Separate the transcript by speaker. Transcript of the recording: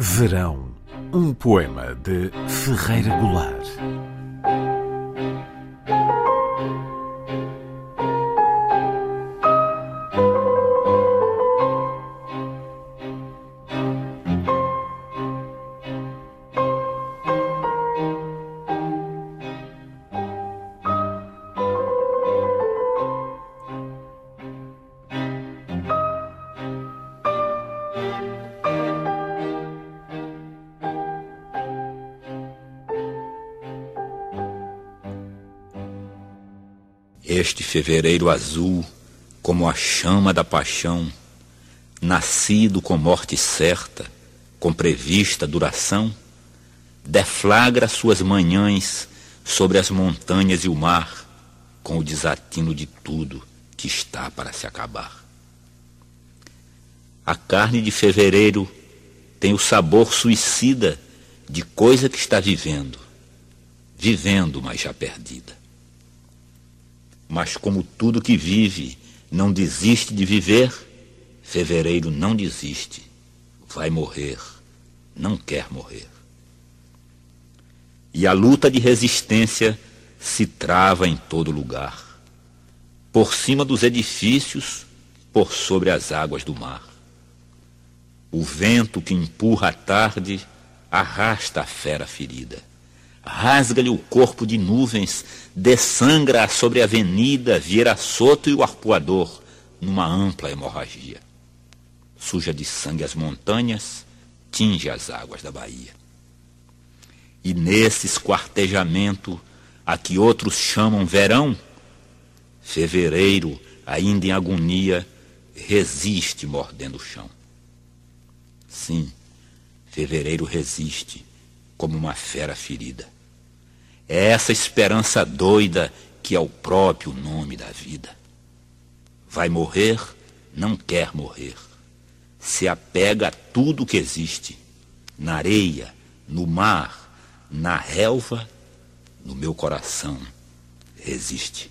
Speaker 1: Verão, um poema de Ferreira Goulart.
Speaker 2: Este fevereiro azul, como a chama da paixão, nascido com morte certa, com prevista duração, deflagra suas manhãs sobre as montanhas e o mar, com o desatino de tudo que está para se acabar. A carne de fevereiro tem o sabor suicida de coisa que está vivendo, vivendo, mas já perdida. Mas como tudo que vive não desiste de viver, fevereiro não desiste, vai morrer, não quer morrer. E a luta de resistência se trava em todo lugar, por cima dos edifícios, por sobre as águas do mar. O vento que empurra a tarde arrasta a fera ferida rasga-lhe o corpo de nuvens, dessangra sobre a avenida Vieira Soto e o arpoador, numa ampla hemorragia. Suja de sangue as montanhas, tinge as águas da Bahia. E nesse esquartejamento, a que outros chamam verão, fevereiro, ainda em agonia, resiste mordendo o chão. Sim, fevereiro resiste como uma fera ferida. É essa esperança doida que é o próprio nome da vida. Vai morrer, não quer morrer. Se apega a tudo que existe, na areia, no mar, na relva, no meu coração, resiste.